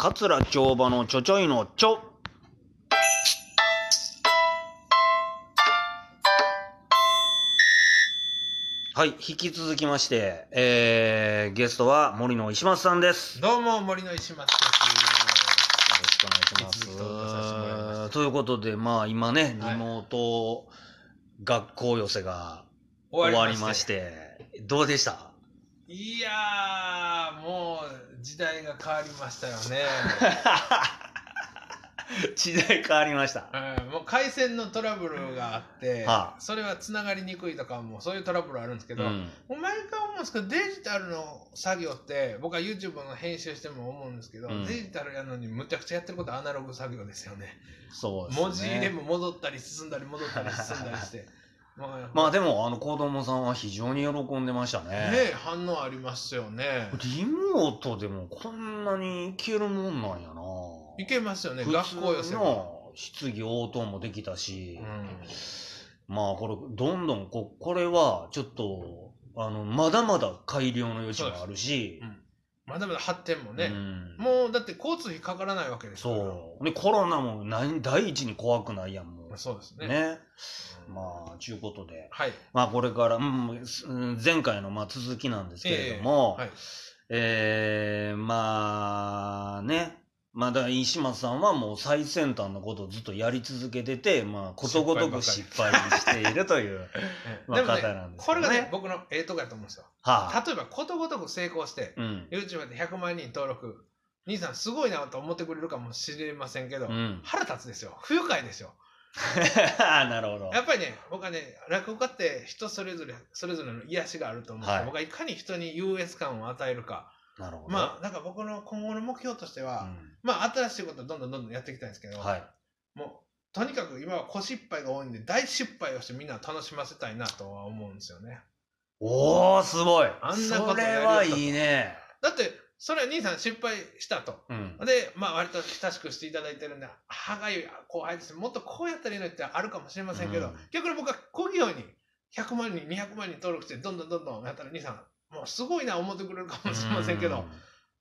桂帳場のちょちょいのちょ。はい、引き続きまして、えー、ゲストは森野石松さんです。よどうも森の石松です。ろしくお願いします。ということで、まあ今ね、リはいモート学校寄せが終わりまして、どうでした？いやーもう時代が変わりましたよね。時代変わりました。うんもう回線のトラブルがあって、はあそれはつながりにくいとかもそういうトラブルあるんですけど、うん毎回思うんですけどデジタルの作業って僕は YouTube の編集しても思うんですけど、うんデジタルやるのにむちゃくちゃやってることはアナログ作業ですよね。そうですね。文字入れも戻ったり進んだり戻ったり進んだりして。まあまあでも、あの子供さんは非常に喜んでましたね。ね反応ありますよね。リモートでもこんなにいけるもんなんやな。いけますよね、普学校寄せ。の質疑応答もできたし、うんまあこれ、どんどんこ、これはちょっと、あの、まだまだ改良の余地があるし、まだまだ発展もね、うんもうだって交通費かからないわけですからそう。で、コロナも何第一に怖くないやん。そうですね。ね。うん。まあ、ちゅうことで。はい。まあこれから、うん、うん前回のまあ続きなんですけれども、はい。えー、まあね、まあだから石松さんはもう最先端のことをずっとやり続けてて、まあことごとく失敗しているという、まあでもね方なんですこれけどねがね僕のええとこやと思うんですよ。はあ、例えばことごとく成功してうん。YouTube で100万人登録兄さんすごいなと思ってくれるかもしれませんけど、うん。腹立つですよ。不愉快ですよ なるほど。やっぱりね僕はね落語家って人それぞれそれぞれの癒しがあると思うはい僕はいかに人に優越感を与えるかなるほど。まあなんか僕の今後の目標としては、うまあ新しいことをどんどんどんどんやっていきたいんですけど、ん、はい。もうとにかく今は小失敗が多いんで大失敗をしてみんなを楽しませたいなとは思うんですよねおー、すごい。あんなことそやりよったれはいいね。だってそれは兄さん失敗したと。うん。でまあ割と親しくしていただいてるんで歯がゆい後輩です。もっとこうやったらいいのにってあるかもしれませんけど、うん。逆に僕は小器用に100万人200万人登録してどんどんどんどんやったら兄さんもうすごいな思ってくれるかもしれませんけど、うん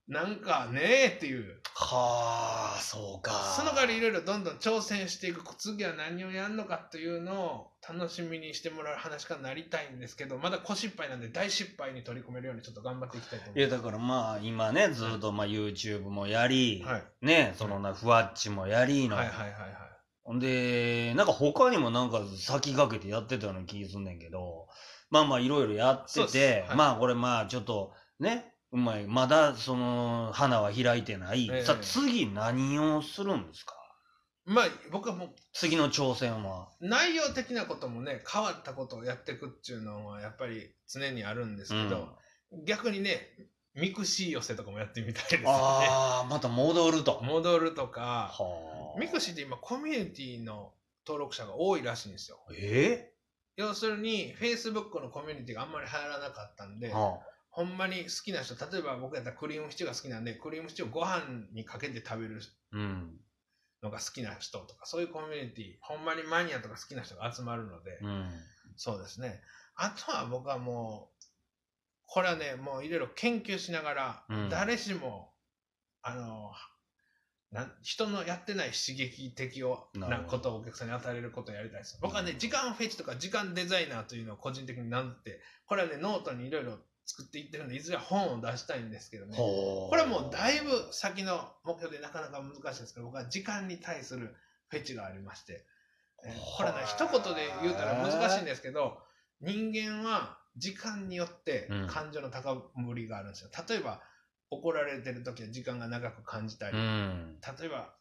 なんかねえっていうはあ、そうか。その代わりいろいろどんどん挑戦していく次は何をやるのかというのを楽しみにしてもらう話からなりたいんですけどまだ小失敗なんで大失敗に取り組めるようにちょっと頑張っていきたいと思いや、いまだからまあ、今ね、ずっとまあ YouTube もやり、す。はい、ね、そのな、ふわっちもやりの。はいはいはいはいほんで、なんか他にもなんか先駆けてやってたような気すんねんけど、まあまあいろいろやってて、はいまあこれまあちょっとね、うまい、まだその花は開いてない。ええさあ次何をするんですか？まあ僕はもう次の挑戦は。内容的なこともね変わったことをやっていくっていうのはやっぱり常にあるんですけど、逆にねミクシー寄せとかもやってみたいですよね。ああ、また戻ると。戻るとかはあ。ミクシーって今コミュニティの登録者が多いらしいんですよ。え？要するに Facebook のコミュニティがあんまり流行らなかったんで、えはほんまに好きな人例えば僕やったらクリームシチューが好きなんでクリームシチューをご飯にかけて食べるあ。うん。のが好きな人とかそういうコミュニティほんまにマニアとか好きな人が集まるので、うん。そうですねあとは僕はもうこれはねもういろいろ研究しながら、うん誰しもあのなん人のやってない刺激的をなことをお客さんに与えれることをやりたいです僕はね時間フェチとか時間デザイナーというのを個人的に名乗ってこれはねノートにいろいろ作っていってるんでいずれ本を出したいんですけどね。これはもうだいぶ先の目標でなかなか難しいです。けど僕は時間に対するフェチがありまして、えーこれね一言で言うたら難しいんですけど人間は時間によってうん。感情の高ぶりがあるんですよ、例えば怒られてる時は時間が長く感じたり、うん。例えば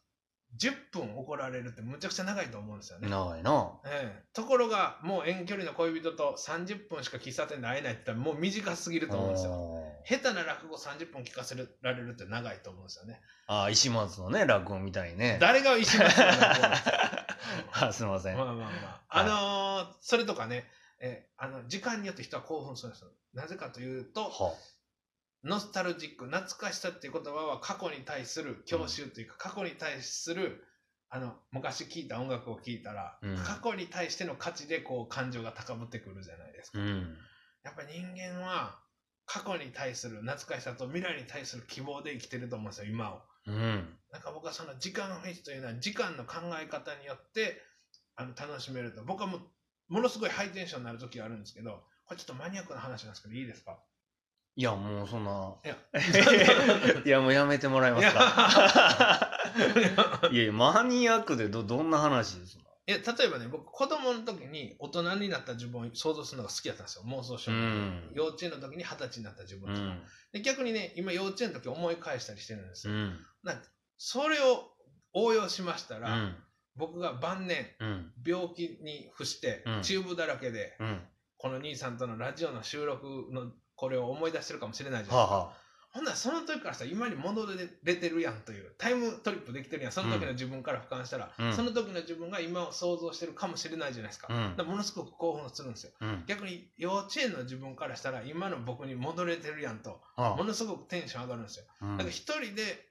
10分怒られるってむちゃくちゃ長いと思うんですよね、長いな。ええところがもう遠距離の恋人と30分しか喫茶店で会えないって言ったらもう短すぎると思うんですよ下手な落語30分聞かせられるって長いと思うんですよね。ああ、石松のね、落語みたいにね。誰が石松の落語 すかあすみません。まあまあまあ。あのーそれとかね、えあの時間によって人は興奮するんですよ。なぜかというと、はノスタルジック、懐かしさっていう言葉は過去に対する郷愁というか、過去に対するあの昔聴いた音楽を聴いたら、うん過去に対しての価値でこう感情が高ぶってくるじゃないですか。うん。やっぱり人間は過去に対する懐かしさと未来に対する希望で生きてると思うんですよ、今を。うん。なんか僕はその時間フェチというのは時間の考え方によってあの楽しめると僕はもうものすごいハイテンションになる時があるんですけどこれちょっとマニアックな話なんですけどいいですか？いや、もうそんな。いや いや、もうやめてもらえますか。いやいや、マニアックでど、どんな話ですかいや例えばね僕子供の時に大人になった自分を想像するのが好きだったんですよ妄想しうん。幼稚園の時に二十歳になった自分とか、うん。で逆にね今幼稚園の時思い返したりしてるんですよ、うん。なそれを応用しましたら、うん。僕が晩年うん。病気に伏して、うんチューブだらけでうん。この兄さんとのラジオの収録のこれを思い出してるかもしれないじゃですか、はほんならその時からさ今に戻れてるやんというタイムトリップできてるやん。その時の自分から俯瞰したら、うん。その時の自分が今を想像してるかもしれないじゃないですか,、あ。うん。ものすごく興奮するんですよ。うん。逆に幼稚園の自分からしたら今の僕に戻れてるやんとはものすごくテンション上がるんですよ。だから一人で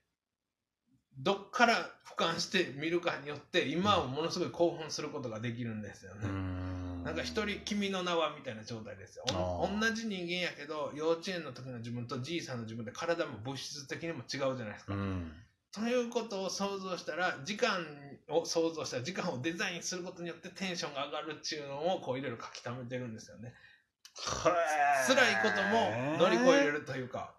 どっから俯瞰して見るかによって今をものすごい興奮することができるんですよね、うん。なんか一人「君の名は」みたいな状態ですよ。同じ人間やけど幼稚園の時の自分とじいさんの自分で体も物質的にも違うじゃないですか、うん。ということを想像したら時間を想像したら時間をデザインすることによってテンションが上がるっていうのをこういろいろ書き溜めてるんですよね。辛いことも乗り越えれるというか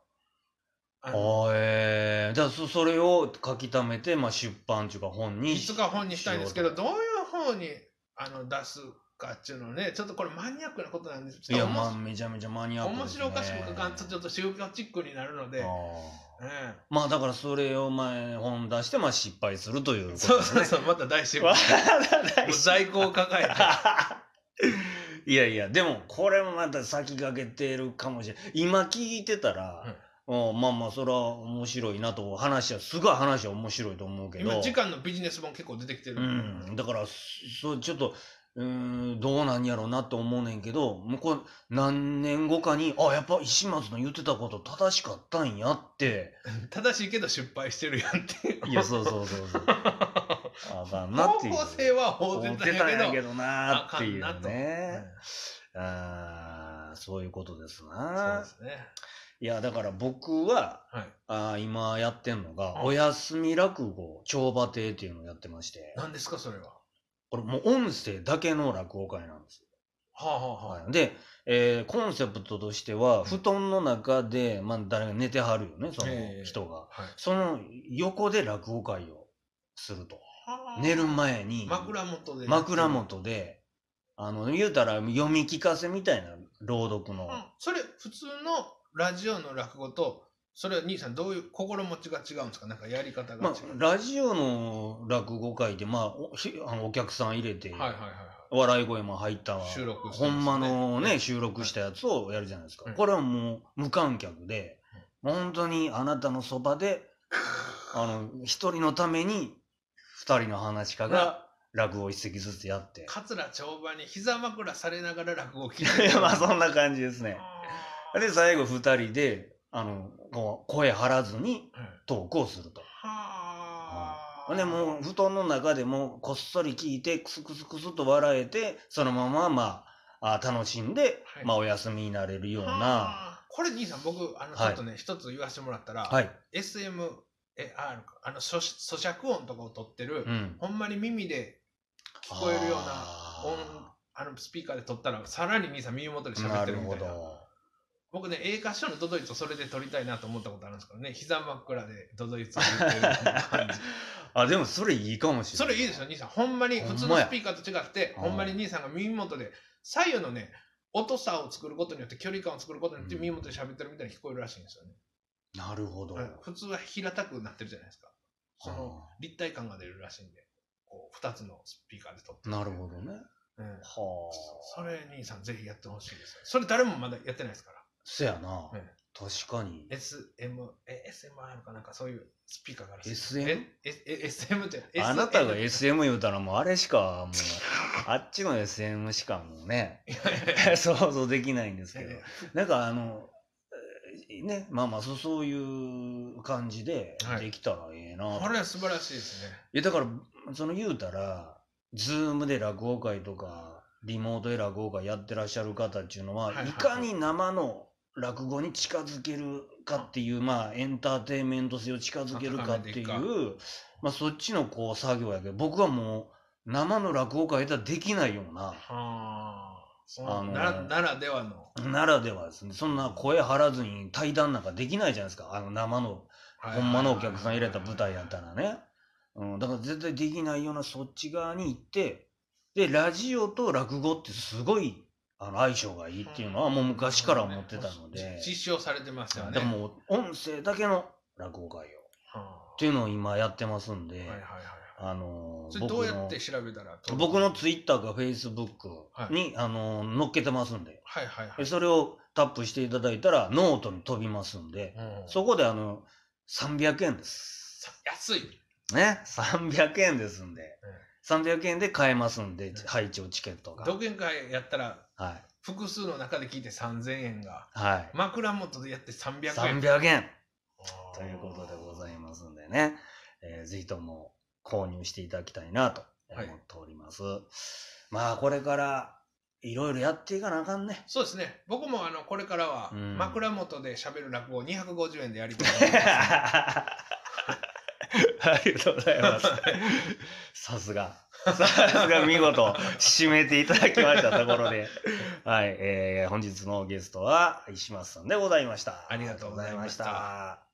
あのあえー、じゃあそそれを書き溜めて、まあ、出版っていうか本にいつか本にしたいんですけどどういう方にあの出すかっていうのをねちょっとこれマニアックなことなんです。うといやまあめちゃめちゃマニアックね、面白おかしく書かんとちょっと宗教チックになるので、あー。えまあだからそれを前本出してまあ失敗するというえことそうですね。そうそうまた大失わ敗。在庫を抱えて。いやいやでもこれもまた先駆けてるかもしれない今聞いてたら、うんまあまあそれは面白いなと話はすごい話は面白いと思うけど。今時間のビジネス本結構出てきてる。うん。ん、だからそうちょっとうーんどうなんやろうなと思うねんけどもうこれ何年後かにあやっぱ石松の言ってたこと正しかったんやって。正しいけど失敗してるやんっていやそうそうそうそう。あかんなっていう。方向性は法然だけどなっていうね。うんあーそういうことですそうなですねいやだから僕ははい。あー今やってんのがあお休み落語帳場亭っていうのをやってまして。何ですかそれは？これもう音声だけの落語会なんですよ。はあはあはあ。はい、で、えーコンセプトとしては布団の中で、まあ、誰が寝てはるよねそのええ。人が、はい。その横で落語会をすると。はあ。寝る前に枕元で。枕元であの言うたら読み聞かせみたいな朗読の、うん。それ普通のラジオの落語とそれは兄さんどういう心持ちが違うんですか？なんかやり方がまあラジオの落語会で、まあ、おひあのお客さん入れて、はいはいはいはい。笑い声も入った収録ね。ほんまのね収録したやつをやるじゃないですか、うん。これはもう無観客で、本当にあなたのそばで あの一人のために二人の話家が落語一席ずつやって。桂町場に膝枕されながら落語を聞 いいてやまあそんな感じですねで最後二人であのこう声張らずにはい。トークをすると。はあ。でもう布団の中でもこっそり聞いてクスクスクスと笑えてそのまままああ楽しんで、はい。まあお休みになれるような。はあ。これ兄さん僕あのちはい。ょっとね一、つ言わせてもらったら、はい、SMR あの咀咀嚼音とかを取ってる、うん、ほんまに耳で聞こえるようなあ音あのスピーカーで撮ったらさらに兄さん耳元で喋ってるみたいな。ど僕ね映画賞のドドイツをそれで撮りたいなと思ったことあるんですけどね。膝枕でドドイツを言ってる感じ。あでもそれいいかもしれない。それいいですよ兄さん。ほんまに普通のスピーカーと違ってうん。ほんまに兄さんが耳元で左右のね音差を作ることによって距離感を作ることによってうん。耳元で喋ってるみたいに聞こえるらしいんですよね、なるほど、はい。普通は平たくなってるじゃないですか。その立体感が出るらしいんでこう2つのスピーカーで撮って。なるほどね。うん。はあ。それ兄さんぜひやってほしいですよ。それ誰もまだやってないですからそやな、うん確かに。SM、え、SMR かなんかそういうスピーカーがあるんです SM？え、え、え SM って、あなたが SM 言うたらもうあれしかもうあっちの SM しかもうね。想像できないんですけど。えなんかあのえーねまあまあそうそういう感じではい。できたらええな、これは素晴らしいですね。いやだからその言うたら Zoom で落語会とかリモートで落語会やってらっしゃる方っていうのは、はいはいはいいかに生の落語に近づけるかっていう、まあ、エンターテインメント性を近づけるかっていう、まあ、そっちのこう作業やけど、僕はもう、生の落語会ではできないような、はあ。のーならならではの。ならではですね、そんな声張らずに対談なんかできないじゃないですか、あの生の、ほんまのお客さん入れた舞台やったらね。うん、だから絶対できないようなそっち側に行って、で、ラジオと落語ってすごいあの相性がいいっていうのはもう昔から思ってたので、実証されてますよね。だからもう音声だけの落語会を。はっていうのを今やってますんで、あのそれどうやって調べたら？僕のツイッターかフェイスブックはに、あの載っけてますんで、はいはいはい。でそれをタップしていただいたらノートに飛びますんで、うん。そこであの300円です。さ安い。ね、300円ですんで、300円で買えますんで、ん配置チケットが。独演会やったらはい。複数の中で聞いて3000円がはい。枕元でやって300円。300円ということでございますんでね、えーぜひとも購入していただきたいなと思はいっております。まあ、これからいろいろやっていかなあかんね。そうですね。僕もあのこれからはうん枕元で喋る落語を250円でやりたいと思います。ありがとうございます。さすが。さすが見事締めていただきましたところで、はい、えー本日のゲストは石松さんでございました。ありがとうございましたありがとうございました